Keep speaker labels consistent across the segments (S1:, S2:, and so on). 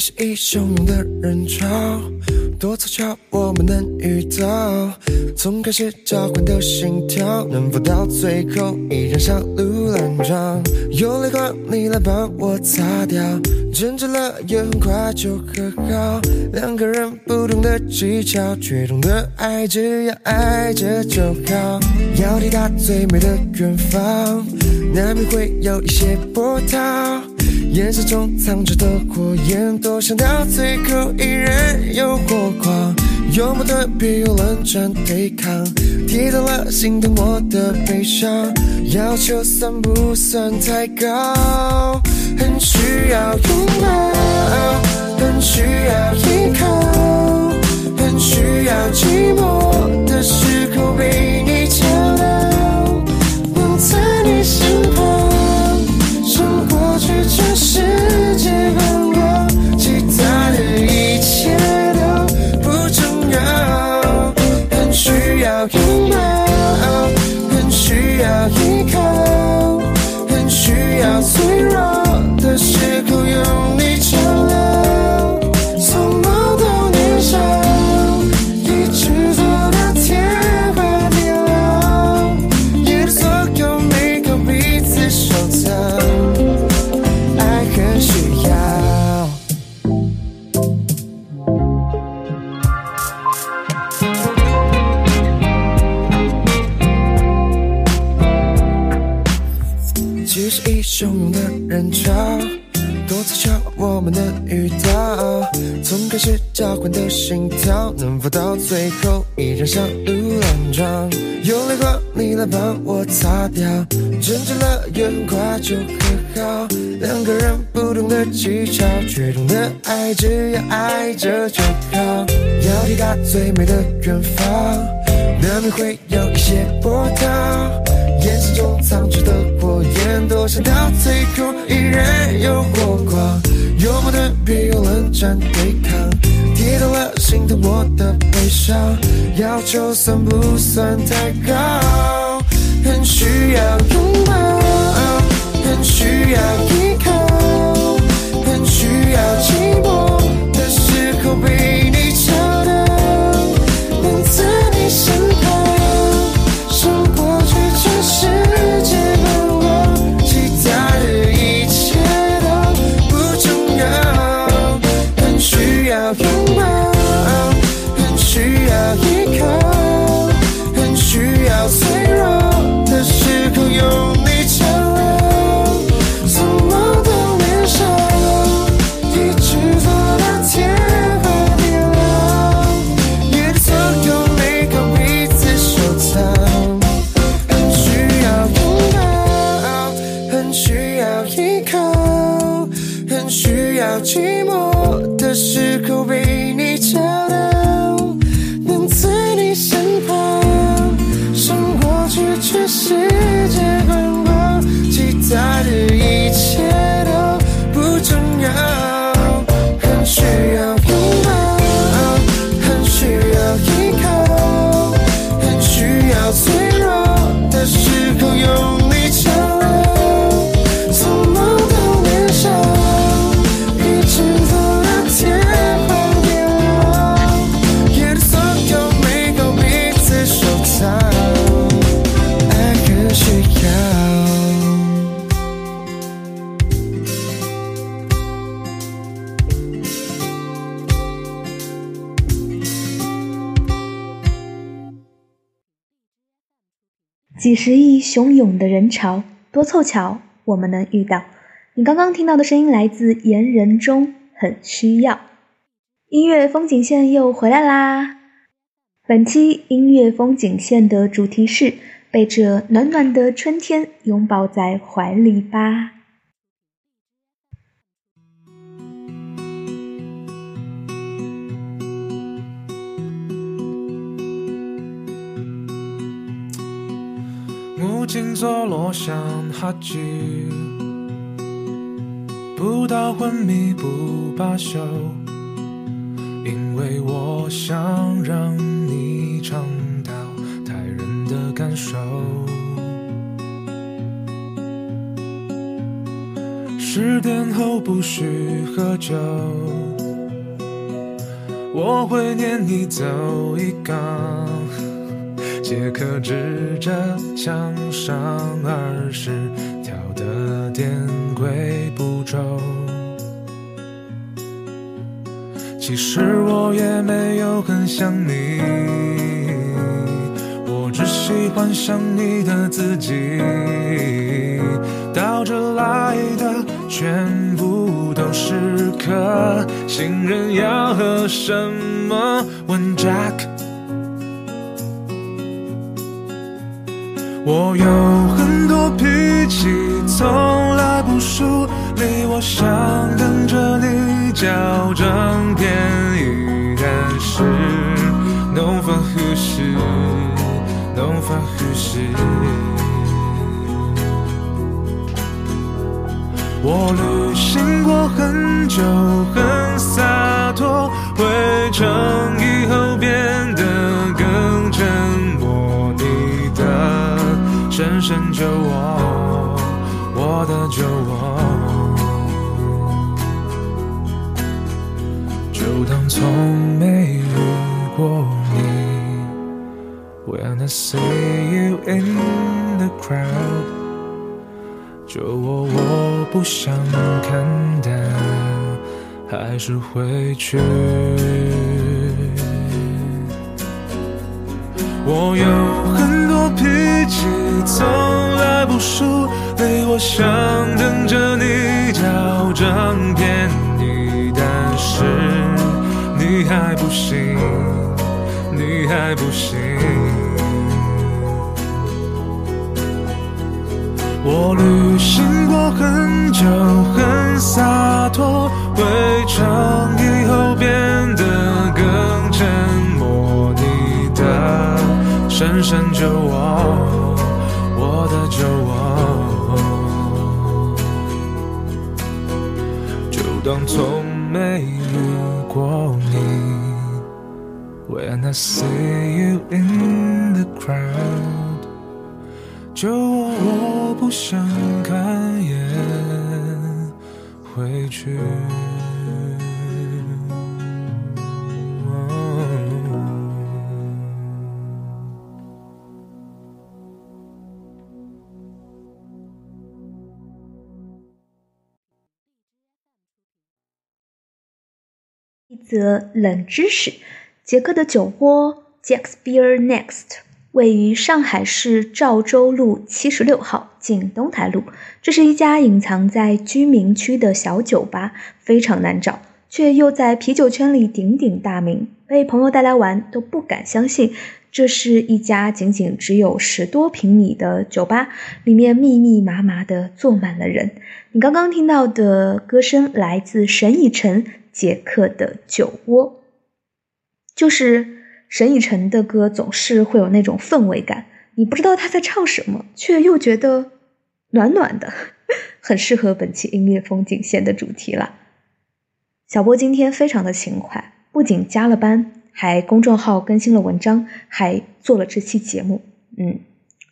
S1: 是一汹涌的人潮，多凑巧我们能遇到。从开始交换的心跳，能否到最后依然小鹿乱撞？有泪光，你来帮我擦掉，争执了也很快就和好。两个人不同的技巧，却懂得爱，只要爱着就好。要抵达最美的远方，难免会有一些波涛。眼神中藏着的火焰，多想到最后依然有火光。有矛盾，别用冷战对抗。提到了心疼我的悲伤，要求算不算太高？很需要拥抱，很需要依靠，很需要寂寞的时候被后依然小鹿乱撞？有泪光，你来帮我擦掉，争执了也很快就和好。两个人不同的技巧，却懂得爱，只要爱着就好。要抵达最美的远方，难免会有一些波涛。眼神中藏着的火焰，多想到最后依然有火光。有矛盾，别用冷战对抗。就算不算太高？很需要拥抱，很需要需要依靠，很需要寂寞的时候被你找到，能在你身旁，胜过去全世界观光，其他的一切。
S2: 几十亿汹涌的人潮，多凑巧我们能遇到。你刚刚听到的声音来自言人中，很需要。音乐风景线又回来啦！本期音乐风景线的主题是被这暖暖的春天拥抱在怀里吧。
S3: 木镜座落像哈剧，不到昏迷不罢休，因为我想让你尝到太人的感受。十点后不许喝酒，我会念你走一岗。杰克指着墙上二十条的电轨步骤。其实我也没有很想你，我只喜欢想你的自己。到这来的全部都是客，新人要喝什么？问 Jack。我有很多脾气，从来不输。你我想等着你矫正便宜，但是 no 法呼吸，no 法呼吸。我旅行过很久，很洒脱，回程以后变深深酒窝，我的酒窝。就当从没遇过你。When I see you in the crowd，就我我不想看，但还是会去。我有一起，从来不输，累我想等着你矫正便宜，但是。你还不行，你还不行。我旅行过很久，很洒脱，回程以后变得更沉默。你的深深酒从没遇过你。When I see you in the crowd，就我不想看也回去。
S2: 一则冷知识：捷克的酒窝 Jack's Beer Next 位于上海市赵州路七十六号近东台路。这是一家隐藏在居民区的小酒吧，非常难找，却又在啤酒圈里鼎鼎大名。被朋友带来玩，都不敢相信这是一家仅仅只有十多平米的酒吧，里面密密麻麻的坐满了人。你刚刚听到的歌声来自沈以诚。杰克的酒窝，就是沈以诚的歌，总是会有那种氛围感。你不知道他在唱什么，却又觉得暖暖的，很适合本期音乐风景线的主题了。小波今天非常的勤快，不仅加了班，还公众号更新了文章，还做了这期节目。嗯，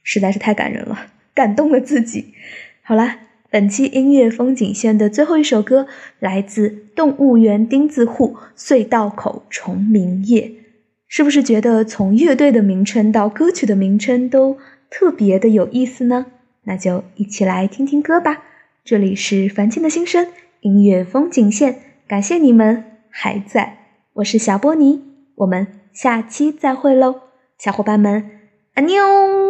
S2: 实在是太感人了，感动了自己。好啦。本期音乐风景线的最后一首歌来自动物园钉子户隧道口虫鸣夜，是不是觉得从乐队的名称到歌曲的名称都特别的有意思呢？那就一起来听听歌吧。这里是凡青的心声音乐风景线，感谢你们还在，我是小波尼，我们下期再会喽，小伙伴们，安妞。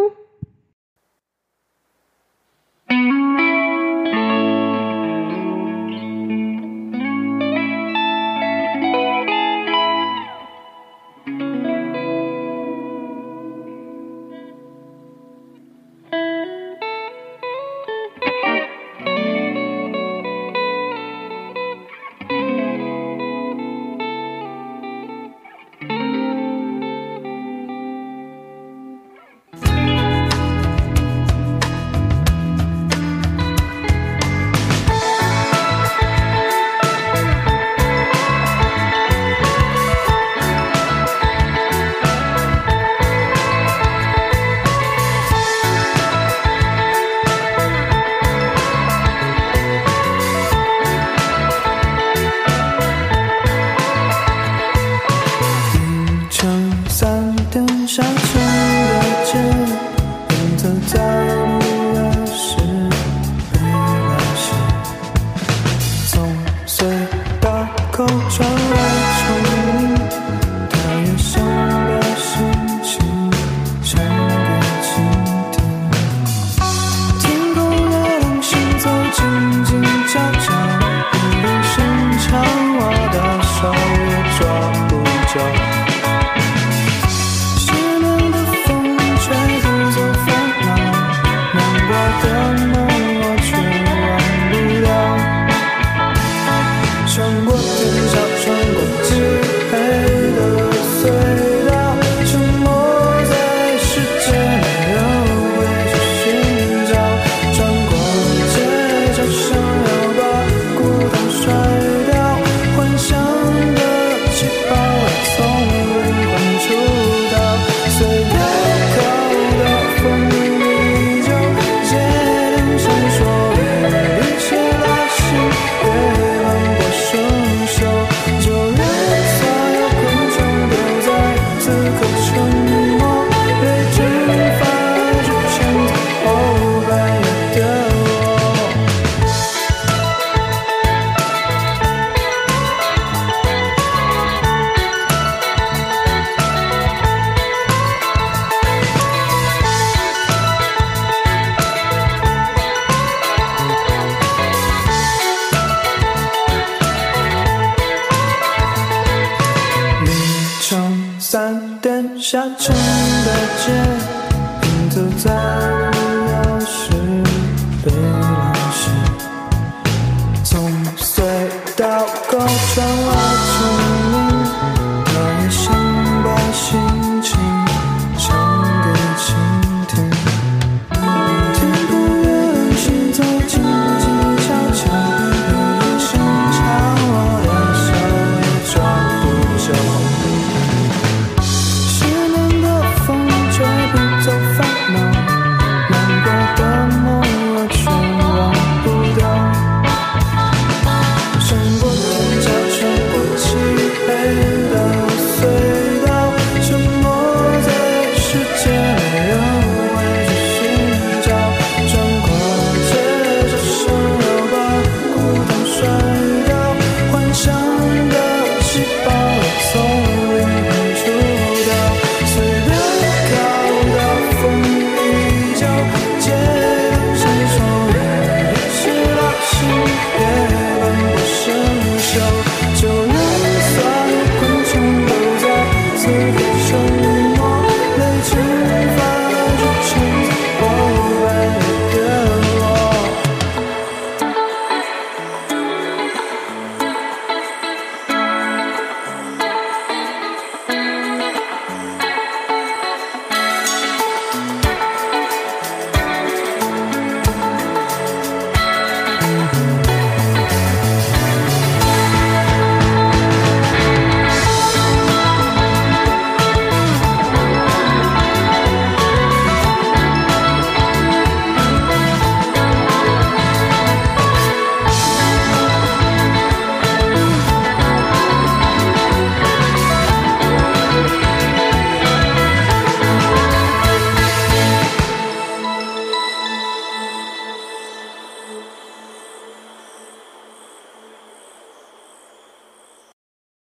S4: 点下沉的街，拼凑在。